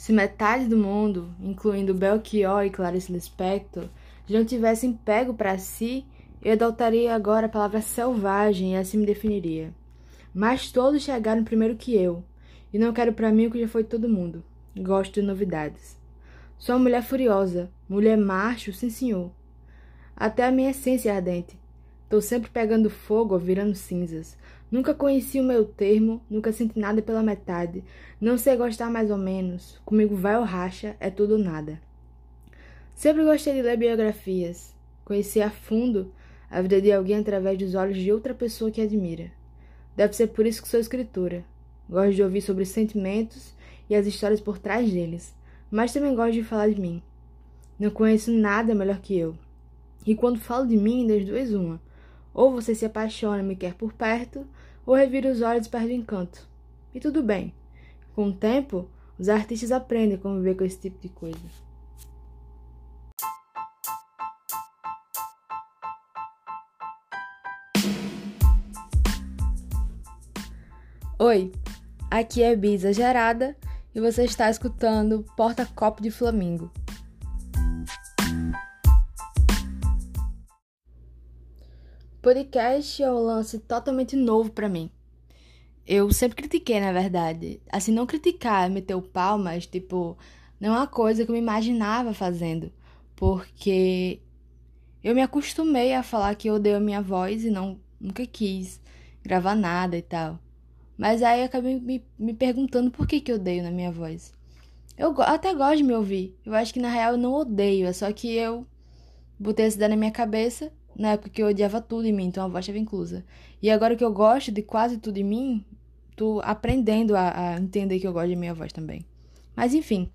Se metade do mundo, incluindo Belchior e Clarice Lispector, já não tivessem pego para si, eu adotaria agora a palavra selvagem e assim me definiria. Mas todos chegaram primeiro que eu, e não quero para mim o que já foi todo mundo. Gosto de novidades. Sou uma mulher furiosa, mulher macho, sim senhor. Até a minha essência é ardente. Tô sempre pegando fogo ou virando cinzas. Nunca conheci o meu termo, nunca senti nada pela metade. Não sei gostar mais ou menos. Comigo vai ou racha, é tudo ou nada. Sempre gostei de ler biografias, conhecer a fundo a vida de alguém através dos olhos de outra pessoa que admira. Deve ser por isso que sou escritora. Gosto de ouvir sobre os sentimentos e as histórias por trás deles, mas também gosto de falar de mim. Não conheço nada melhor que eu. E quando falo de mim, das duas uma. Ou você se apaixona e me quer por perto, ou revira os olhos e perde o encanto. E tudo bem. Com o tempo, os artistas aprendem a conviver com esse tipo de coisa. Oi, aqui é Bisa Gerada e você está escutando Porta Copo de Flamingo. Podcast é um lance totalmente novo para mim. Eu sempre critiquei, na verdade. Assim, não criticar, meter o pau, mas, tipo, não é uma coisa que eu me imaginava fazendo. Porque eu me acostumei a falar que eu odeio a minha voz e não nunca quis gravar nada e tal. Mas aí eu acabei me, me perguntando por que, que eu odeio na minha voz. Eu até gosto de me ouvir. Eu acho que na real eu não odeio, é só que eu botei essa ideia na minha cabeça na época que eu odiava tudo em mim, então a voz estava inclusa. E agora que eu gosto de quase tudo em mim, tô aprendendo a, a entender que eu gosto de minha voz também. Mas enfim,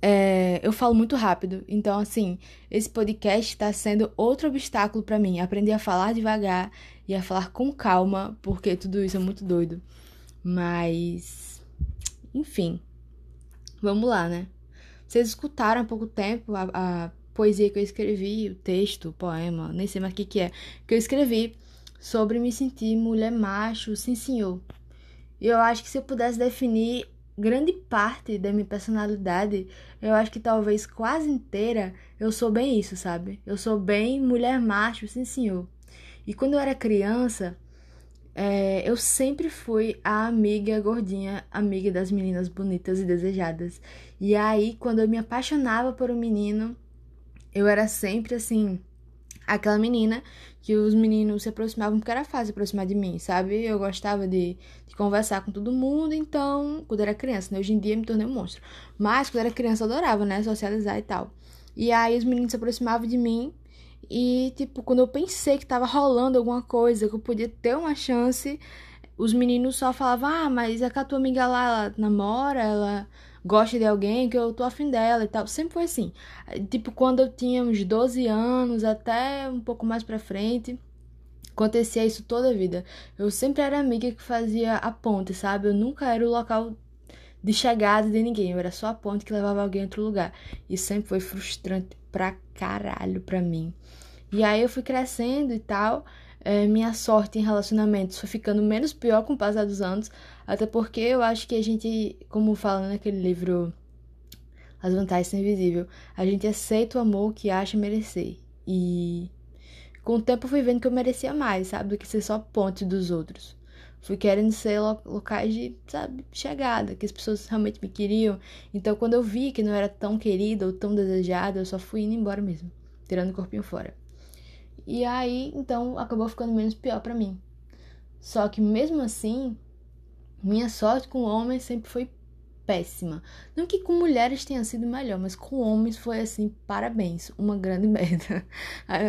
é, eu falo muito rápido, então assim, esse podcast está sendo outro obstáculo para mim. Aprender a falar devagar e a falar com calma, porque tudo isso é muito doido. Mas, enfim, vamos lá, né? Vocês escutaram há pouco tempo a, a poesia que eu escrevi, o texto, o poema, nem sei mais o que, que é, que eu escrevi sobre me sentir mulher macho, sim senhor. E eu acho que se eu pudesse definir grande parte da minha personalidade, eu acho que talvez quase inteira, eu sou bem isso, sabe? Eu sou bem mulher macho, sim senhor. E quando eu era criança, é, eu sempre fui a amiga gordinha, amiga das meninas bonitas e desejadas. E aí, quando eu me apaixonava por um menino, eu era sempre assim, aquela menina que os meninos se aproximavam porque era fácil aproximar de mim, sabe? Eu gostava de, de conversar com todo mundo, então, quando era criança, né? Hoje em dia me tornei um monstro. Mas quando era criança eu adorava, né? Socializar e tal. E aí os meninos se aproximavam de mim e, tipo, quando eu pensei que tava rolando alguma coisa, que eu podia ter uma chance, os meninos só falavam, ah, mas é que a tua amiga lá, ela namora, ela gosta de alguém, que eu tô afim dela e tal. Sempre foi assim. Tipo, quando eu tinha uns 12 anos, até um pouco mais pra frente, acontecia isso toda a vida. Eu sempre era amiga que fazia a ponte, sabe? Eu nunca era o local de chegada de ninguém. Eu era só a ponte que levava alguém a outro lugar. E sempre foi frustrante pra caralho pra mim. E aí eu fui crescendo e tal é, minha sorte em relacionamentos foi ficando menos pior com o passar dos anos, até porque eu acho que a gente, como fala naquele livro As Vantagens Invisível, a gente aceita o amor que acha merecer. E com o tempo fui vendo que eu merecia mais, sabe, do que ser só ponte dos outros. Fui querendo ser locais de, sabe, chegada, que as pessoas realmente me queriam. Então, quando eu vi que não era tão querida ou tão desejada, eu só fui indo embora mesmo, tirando o corpinho fora. E aí, então, acabou ficando menos pior para mim. Só que mesmo assim, minha sorte com homens sempre foi péssima. Não que com mulheres tenha sido melhor, mas com homens foi assim, parabéns, uma grande merda.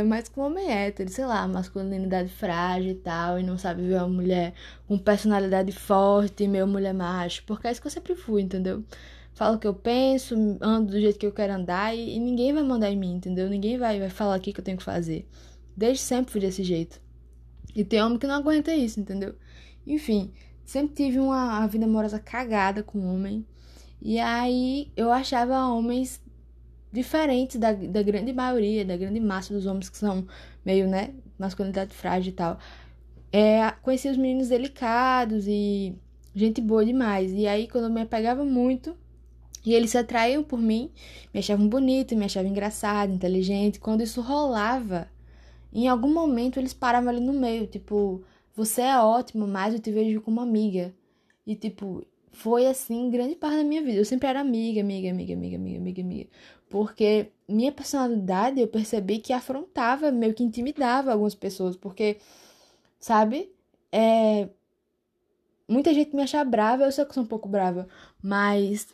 Mas com homem hétero, sei lá, masculinidade frágil e tal, e não sabe ver uma mulher com personalidade forte, meio mulher macho, porque é isso que eu sempre fui, entendeu? Falo o que eu penso, ando do jeito que eu quero andar e, e ninguém vai mandar em mim, entendeu? Ninguém vai, vai falar o que, que eu tenho que fazer. Desde sempre fui desse jeito. E tem homem que não aguenta isso, entendeu? Enfim, sempre tive uma, vida amorosa cagada com homem. E aí eu achava homens diferentes da, da grande maioria, da grande massa dos homens que são meio, né, masculinidade frágil e tal. É, conheci os meninos delicados e gente boa demais. E aí, quando eu me apegava muito, E eles se atraíam por mim, me achavam bonita, me achavam engraçada, inteligente. Quando isso rolava, em algum momento eles paravam ali no meio, tipo, você é ótima, mas eu te vejo como amiga. E tipo, foi assim grande parte da minha vida. Eu sempre era amiga, amiga, amiga, amiga, amiga, amiga, amiga. Porque minha personalidade eu percebi que afrontava, meio que intimidava algumas pessoas. Porque, sabe? É. Muita gente me acha brava, eu sei que sou um pouco brava, mas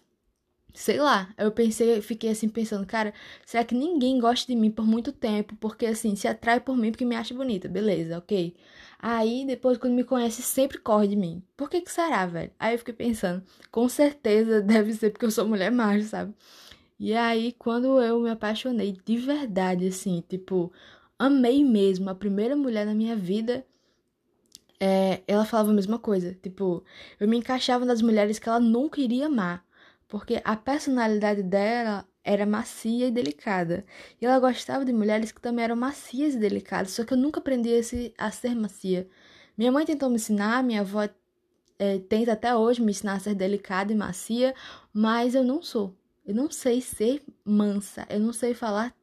sei lá, eu pensei, fiquei assim pensando, cara, será que ninguém gosta de mim por muito tempo? Porque assim, se atrai por mim porque me acha bonita, beleza, ok. Aí depois, quando me conhece, sempre corre de mim. Por que que será, velho? Aí eu fiquei pensando, com certeza deve ser porque eu sou mulher macho, sabe? E aí, quando eu me apaixonei de verdade, assim, tipo, amei mesmo, a primeira mulher na minha vida, é, ela falava a mesma coisa. Tipo, eu me encaixava nas mulheres que ela nunca iria amar porque a personalidade dela era macia e delicada. E ela gostava de mulheres que também eram macias e delicadas, só que eu nunca aprendi a ser macia. Minha mãe tentou me ensinar, minha avó é, tenta até hoje me ensinar a ser delicada e macia, mas eu não sou. Eu não sei ser mansa, eu não sei falar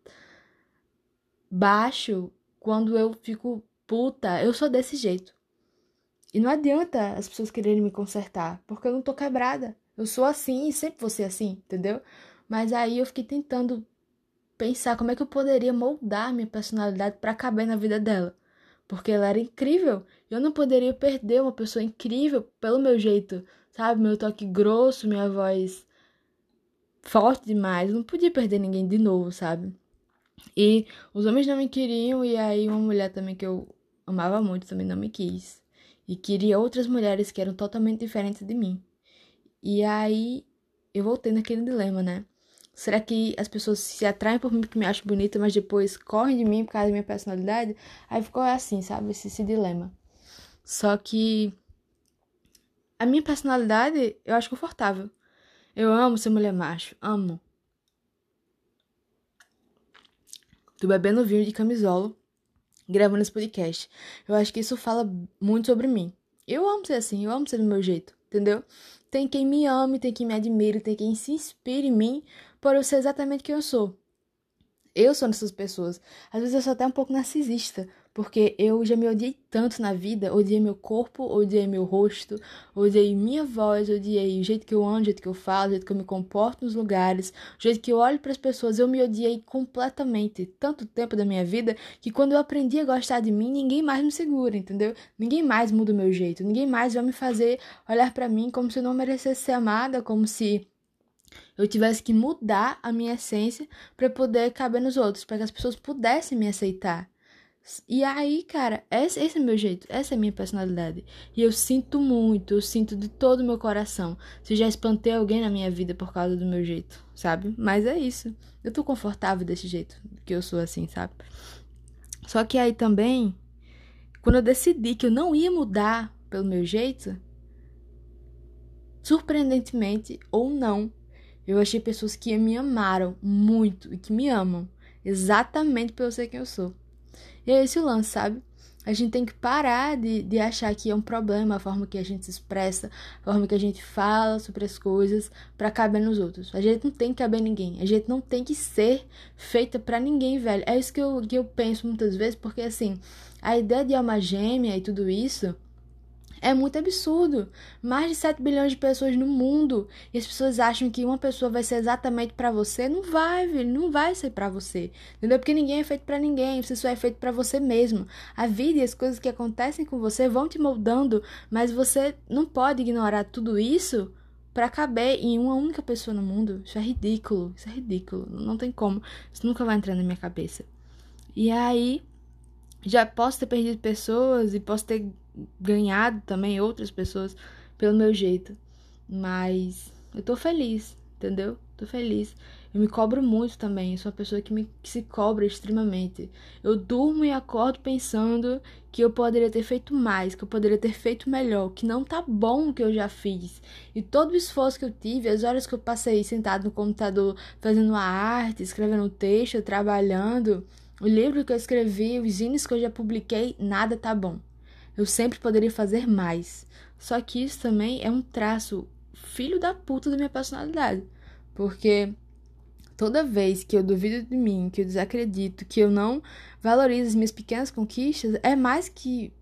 baixo quando eu fico puta. Eu sou desse jeito. E não adianta as pessoas quererem me consertar, porque eu não tô quebrada. Eu sou assim e sempre vou ser assim, entendeu? Mas aí eu fiquei tentando pensar como é que eu poderia moldar minha personalidade para caber na vida dela. Porque ela era incrível. Eu não poderia perder uma pessoa incrível pelo meu jeito, sabe? Meu toque grosso, minha voz forte demais. Eu não podia perder ninguém de novo, sabe? E os homens não me queriam, e aí uma mulher também que eu amava muito também não me quis. E queria outras mulheres que eram totalmente diferentes de mim. E aí eu voltei naquele dilema, né? Será que as pessoas se atraem por mim porque me acham bonita, mas depois correm de mim por causa da minha personalidade? Aí ficou assim, sabe? Esse, esse dilema. Só que a minha personalidade eu acho confortável. Eu amo ser mulher macho, amo. Tô bebendo vinho de camisola, gravando esse podcast. Eu acho que isso fala muito sobre mim. Eu amo ser assim, eu amo ser do meu jeito, entendeu? Tem quem me ame, tem quem me admire, tem quem se inspire em mim por eu ser exatamente quem eu sou. Eu sou dessas pessoas. Às vezes eu sou até um pouco narcisista, porque eu já me odiei tanto na vida, odiei meu corpo, odiei meu rosto, odiei minha voz, odiei o jeito que eu ando, o jeito que eu falo, o jeito que eu me comporto nos lugares, o jeito que eu olho para as pessoas, eu me odiei completamente, tanto tempo da minha vida, que quando eu aprendi a gostar de mim, ninguém mais me segura, entendeu? Ninguém mais muda o meu jeito, ninguém mais vai me fazer olhar para mim como se eu não merecesse ser amada, como se eu tivesse que mudar a minha essência para poder caber nos outros, para que as pessoas pudessem me aceitar. E aí, cara, esse, esse é meu jeito, essa é a minha personalidade. E eu sinto muito, eu sinto de todo o meu coração. Se já espantei alguém na minha vida por causa do meu jeito, sabe? Mas é isso. Eu tô confortável desse jeito, que eu sou assim, sabe? Só que aí também, quando eu decidi que eu não ia mudar pelo meu jeito, surpreendentemente ou não, eu achei pessoas que me amaram muito e que me amam, exatamente por eu ser quem eu sou. E é esse o lance, sabe? A gente tem que parar de, de achar que é um problema a forma que a gente se expressa, a forma que a gente fala sobre as coisas para caber nos outros. A gente não tem que caber ninguém. A gente não tem que ser feita para ninguém, velho. É isso que eu, que eu penso muitas vezes, porque assim, a ideia de alma gêmea e tudo isso é muito absurdo. Mais de 7 bilhões de pessoas no mundo. E as pessoas acham que uma pessoa vai ser exatamente para você. Não vai, velho. Não vai ser para você. Entendeu? Porque ninguém é feito para ninguém. Você só é feito para você mesmo. A vida e as coisas que acontecem com você vão te moldando. Mas você não pode ignorar tudo isso para caber em uma única pessoa no mundo. Isso é ridículo. Isso é ridículo. Não tem como. Isso nunca vai entrar na minha cabeça. E aí. Já posso ter perdido pessoas e posso ter ganhado também outras pessoas pelo meu jeito. Mas eu tô feliz, entendeu? Tô feliz. Eu me cobro muito também. Eu sou uma pessoa que, me, que se cobra extremamente. Eu durmo e acordo pensando que eu poderia ter feito mais, que eu poderia ter feito melhor, que não tá bom o que eu já fiz. E todo o esforço que eu tive, as horas que eu passei sentado no computador fazendo uma arte, escrevendo um texto, trabalhando, o livro que eu escrevi, os zines que eu já publiquei, nada tá bom. Eu sempre poderia fazer mais. Só que isso também é um traço filho da puta da minha personalidade. Porque toda vez que eu duvido de mim, que eu desacredito, que eu não valorizo as minhas pequenas conquistas, é mais que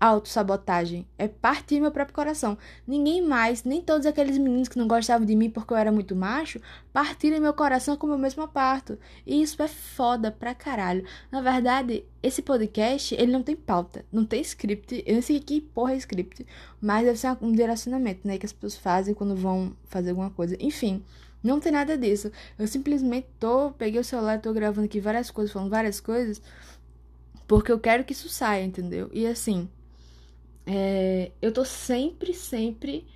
autossabotagem. É partir meu próprio coração. Ninguém mais, nem todos aqueles meninos que não gostavam de mim porque eu era muito macho, partiram meu coração como eu mesmo parto. E isso é foda pra caralho. Na verdade, esse podcast, ele não tem pauta, não tem script. Eu não sei que porra é script, mas deve ser um direcionamento, né, que as pessoas fazem quando vão fazer alguma coisa. Enfim, não tem nada disso. Eu simplesmente tô, peguei o celular, tô gravando aqui várias coisas, falando várias coisas, porque eu quero que isso saia, entendeu? E assim, é, eu tô sempre, sempre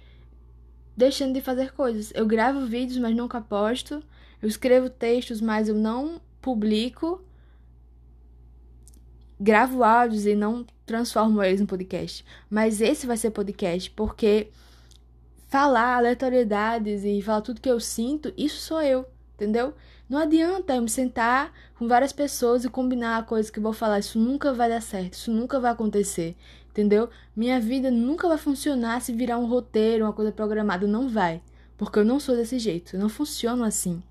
deixando de fazer coisas. Eu gravo vídeos, mas nunca posto. Eu escrevo textos, mas eu não publico. Gravo áudios e não transformo eles em podcast. Mas esse vai ser podcast, porque falar aleatoriedades e falar tudo que eu sinto, isso sou eu, entendeu? Não adianta eu me sentar com várias pessoas e combinar a coisa que eu vou falar. Isso nunca vai dar certo, isso nunca vai acontecer entendeu? Minha vida nunca vai funcionar se virar um roteiro, uma coisa programada. Não vai. Porque eu não sou desse jeito. Eu não funciono assim.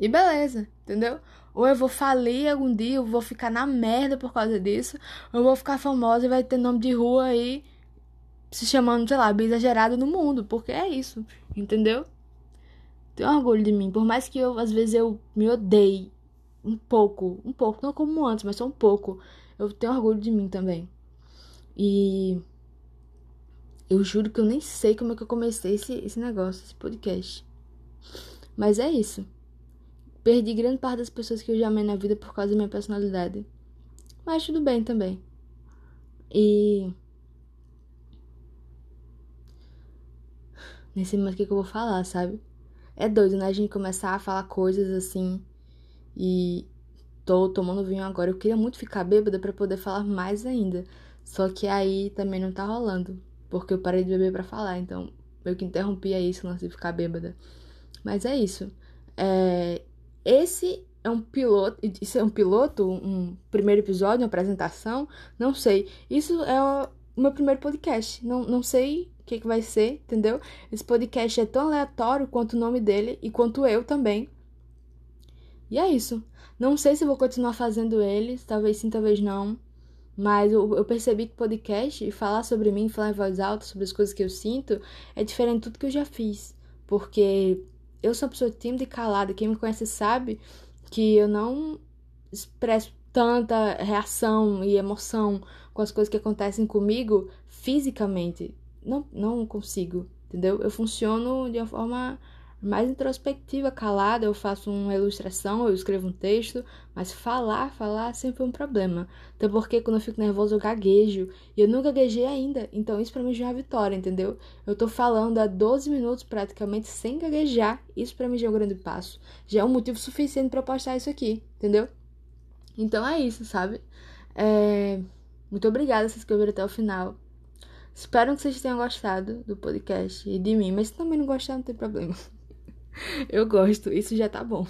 E beleza, entendeu? Ou eu vou falir algum dia, eu vou ficar na merda por causa disso, ou eu vou ficar famosa e vai ter nome de rua aí se chamando, sei lá, exagerado no mundo, porque é isso, entendeu? Tenho orgulho de mim, por mais que eu, às vezes, eu me odeie um pouco, um pouco, não como antes, mas só um pouco, eu tenho orgulho de mim também. E eu juro que eu nem sei como é que eu comecei esse, esse negócio, esse podcast. Mas é isso. Perdi grande parte das pessoas que eu já amei na vida por causa da minha personalidade. Mas tudo bem também. E. Nesse momento, o que, eu vou falar, sabe? É doido, né? A gente começar a falar coisas assim. E. Tô tomando vinho agora. Eu queria muito ficar bêbada para poder falar mais ainda. Só que aí também não tá rolando, porque eu parei de beber para falar, então eu que interrompi aí esse lance de ficar bêbada. Mas é isso. É... Esse é um piloto. Isso é um piloto? Um primeiro episódio, uma apresentação? Não sei. Isso é o meu primeiro podcast. Não, não sei o que, que vai ser, entendeu? Esse podcast é tão aleatório quanto o nome dele e quanto eu também. E é isso. Não sei se vou continuar fazendo eles, talvez sim, talvez não. Mas eu, eu percebi que podcast, falar sobre mim, falar em voz alta sobre as coisas que eu sinto, é diferente de tudo que eu já fiz. Porque eu sou uma pessoa tímida e calada. Quem me conhece sabe que eu não expresso tanta reação e emoção com as coisas que acontecem comigo fisicamente. Não, não consigo, entendeu? Eu funciono de uma forma mais introspectiva, calada, eu faço uma ilustração, eu escrevo um texto, mas falar, falar sempre é um problema. Até porque quando eu fico nervoso eu gaguejo, e eu não gaguejei ainda, então isso pra mim já é uma vitória, entendeu? Eu tô falando há 12 minutos praticamente sem gaguejar, isso pra mim já é um grande passo. Já é um motivo suficiente para postar isso aqui, entendeu? Então é isso, sabe? É... Muito obrigada se inscreveram até o final. Espero que vocês tenham gostado do podcast e de mim, mas se também não gostar, não tem problema. Eu gosto, isso já tá bom.